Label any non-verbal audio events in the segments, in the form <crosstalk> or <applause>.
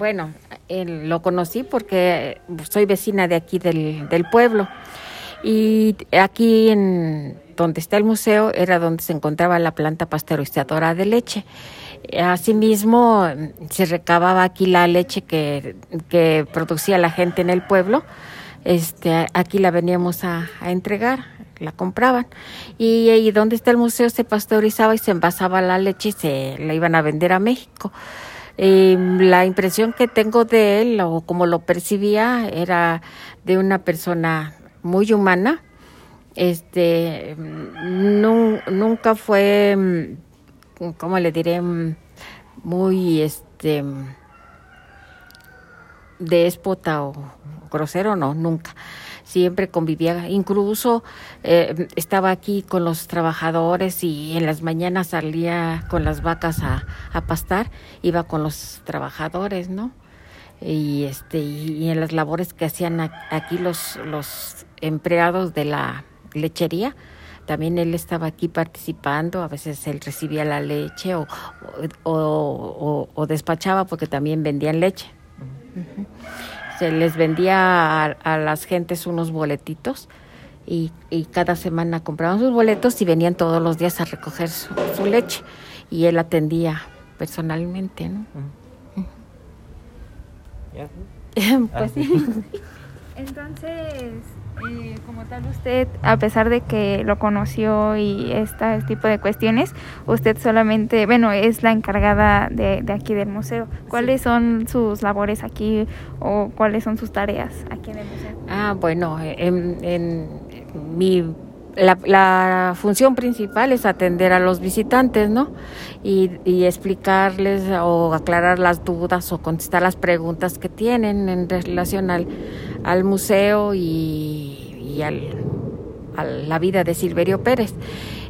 bueno, lo conocí porque soy vecina de aquí del, pueblo. Y aquí en donde está el museo era donde se encontraba la planta pasteurizadora de leche. Asimismo, se recababa aquí la leche que, que producía la gente en el pueblo. Este, aquí la veníamos a, entregar, la compraban. Y, y, donde está el museo se pasteurizaba y se envasaba la leche y se la iban a vender a México. La impresión que tengo de él, o como lo percibía, era de una persona muy humana. Este, nunca fue ¿cómo le diré? Mm, muy, este, déspota o grosero, no, nunca. Siempre convivía, incluso eh, estaba aquí con los trabajadores y en las mañanas salía con las vacas a, pastar, iba con los trabajadores, ¿no? Y este y, en las labores que hacían aquí los los empleados de la lechería, también él estaba aquí participando, a veces él recibía la leche o, o, despachaba porque también vendían leche. Se les vendía a, las gentes unos boletitos y, cada semana compraban sus boletos y venían todos los días a recoger su, leche y él atendía personalmente, ¿no? <laughs> pues sí. <laughs> Entonces, eh, como tal usted, a pesar de que lo conoció y este tipo de cuestiones, usted solamente, bueno, es la encargada de, aquí del museo. ¿Cuáles son sus labores aquí o cuáles son sus tareas aquí en el museo? Ah, bueno, en, mi la, la, función principal es atender a los visitantes, ¿no? Y, y, explicarles o aclarar las dudas o contestar las preguntas que tienen en relación al, al museo y, y al, a la vida de Silverio Pérez.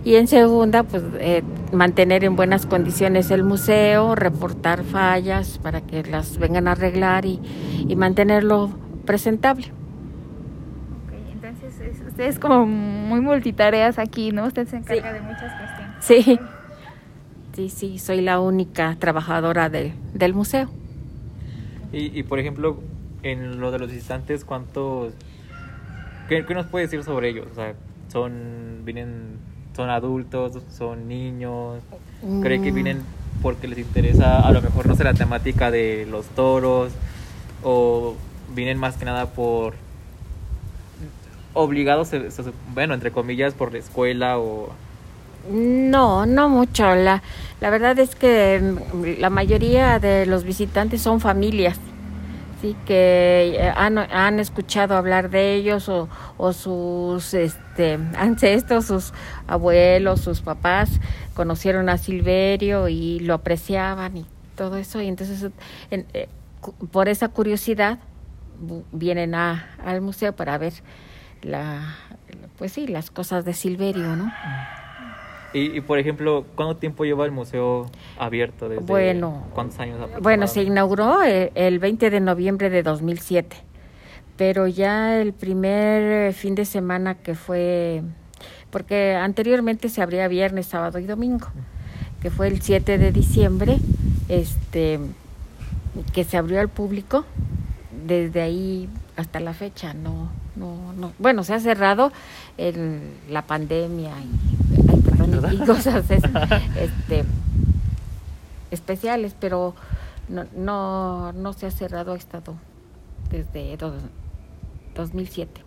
Y en segunda, pues eh, mantener en buenas condiciones el museo, reportar fallas para que las vengan a arreglar y, y mantenerlo presentable. entonces usted es como muy multitareas aquí, ¿no? Usted se encarga de muchas cuestiones. Sí, sí, sí, soy la única trabajadora de, del museo. Y, y por ejemplo, en lo de los visitantes, ¿cuántos... ¿Qué, nos puede decir sobre ellos? O sea, son, vienen, son adultos, son niños, ¿cree que mm. vienen porque les interesa a lo mejor no sé la temática de los toros o vienen más que nada por obligados, bueno, entre comillas, por la escuela o... No, no mucho. La, la verdad es que la mayoría de los visitantes son familias sí que eh, han, escuchado hablar de ellos o, o, sus este, ancestros, sus abuelos, sus papás conocieron a Silverio y lo apreciaban y todo eso y entonces eh, por esa curiosidad vienen a, al museo para ver la pues sí las cosas de Silverio, ¿no? Y, por ejemplo, ¿cuánto tiempo lleva el museo abierto? Desde bueno, ¿Cuántos años? Bueno, se inauguró eh, el 20 de noviembre de 2007, pero ya el primer fin de semana que fue, porque anteriormente se abría viernes, sábado y domingo, que fue el 7 de diciembre, este, que se abrió al público, desde ahí hasta la fecha, no, no, no, bueno, se ha cerrado en la pandemia y y cosas <laughs> este, especiales, pero no, no, no se ha cerrado, ha estado desde 2007.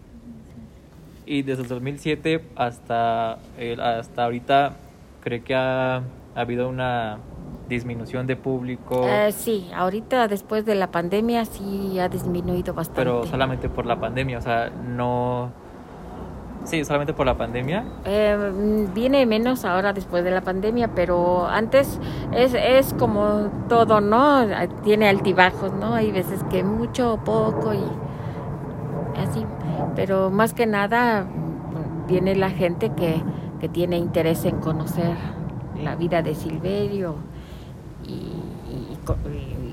Y desde el 2007 hasta, hasta ahorita, ¿cree que ha, habido una disminución de público? Eh, sí, ahorita después de la pandemia sí ha disminuido bastante. Pero solamente por la pandemia, o sea, no Sí, solamente por la pandemia. Eh, viene menos ahora después de la pandemia, pero antes es, es como todo, ¿no? Tiene altibajos, ¿no? Hay veces que mucho o poco y así. Pero más que nada viene la gente que, que tiene interés en conocer la vida de Silverio y,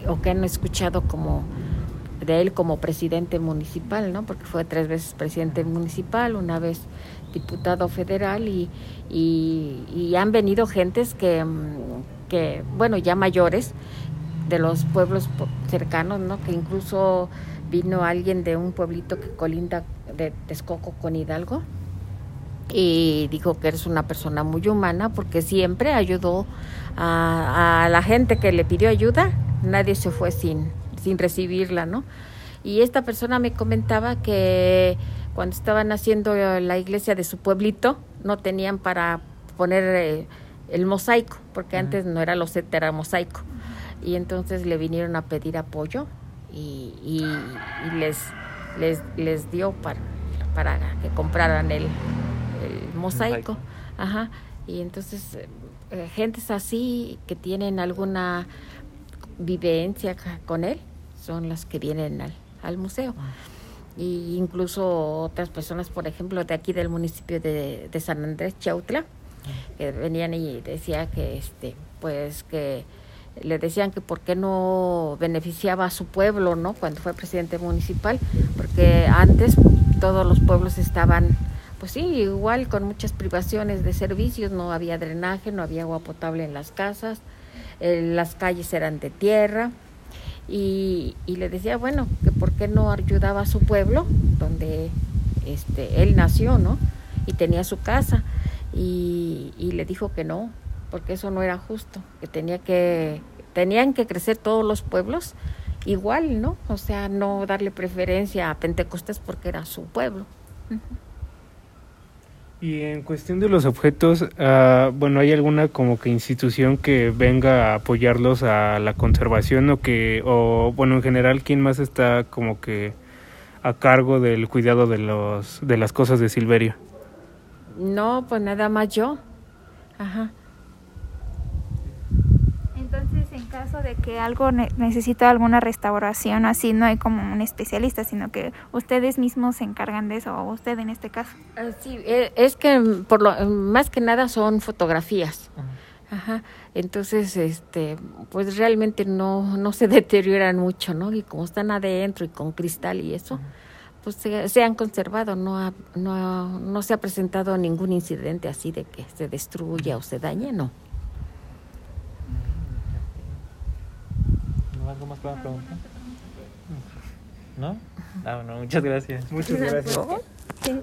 o que han escuchado como de él como presidente municipal, ¿no? Porque fue tres veces presidente municipal, una vez diputado federal y, y, han venido gentes que, que, bueno, ya mayores, de los pueblos cercanos, ¿no? Que incluso vino alguien de un pueblito que colinda de Texcoco con Hidalgo y dijo que eres una persona muy humana porque siempre ayudó a, a, la gente que le pidió ayuda, nadie se fue sin, sin recibirla, ¿no? Y esta persona me comentaba que cuando estaban haciendo la iglesia de su pueblito, no tenían para poner eh, el mosaico, porque antes no era loseta, era mosaico. Y entonces le vinieron a pedir apoyo y, y, les, les, les dio para, para que compraran el, el mosaico. Ajá. Y entonces, eh, gentes así que tienen alguna vivencia con él son las que vienen al, al museo. Y incluso otras personas, por ejemplo, de aquí del municipio de, de San Andrés, Chautla, que venían y decía que este pues que le decían que por qué no beneficiaba a su pueblo, ¿no? Cuando fue presidente municipal, porque antes todos los pueblos estaban pues sí, igual con muchas privaciones de servicios, no había drenaje, no había agua potable en las casas, eh, las calles eran de tierra y, y, le decía, bueno, que por qué no ayudaba a su pueblo, donde este, él nació, ¿no? Y tenía su casa y, y le dijo que no, porque eso no era justo, que tenía que tenían que crecer todos los pueblos igual, ¿no? O sea, no darle preferencia a Pentecostés porque era su pueblo. Uh. Y en cuestión de los objetos, uh, bueno, ¿hay alguna como que institución que venga a apoyarlos a la conservación o que, o bueno, en general, quién más está como que a cargo del cuidado de los de las cosas de Silverio? No, pues nada más yo. Ajá. Entonces, en caso de que algo ne necesita alguna restauración, así no hay como un especialista, sino que ustedes mismos se encargan de eso, o usted en este caso. Uh, sí, es que por lo más que nada son fotografías. Uh -huh. Ajá. Entonces, este, pues realmente no, no se <laughs> deterioran mucho, ¿no? Y como están adentro y con cristal y eso, pues se, se, han conservado, no, ha, no, no se ha presentado ningún incidente así de que se destruya o se dañe, no. ¿Algo más para preguntar? ¿No? Ah, no, muchas gracias. Muchas gracias. Sí.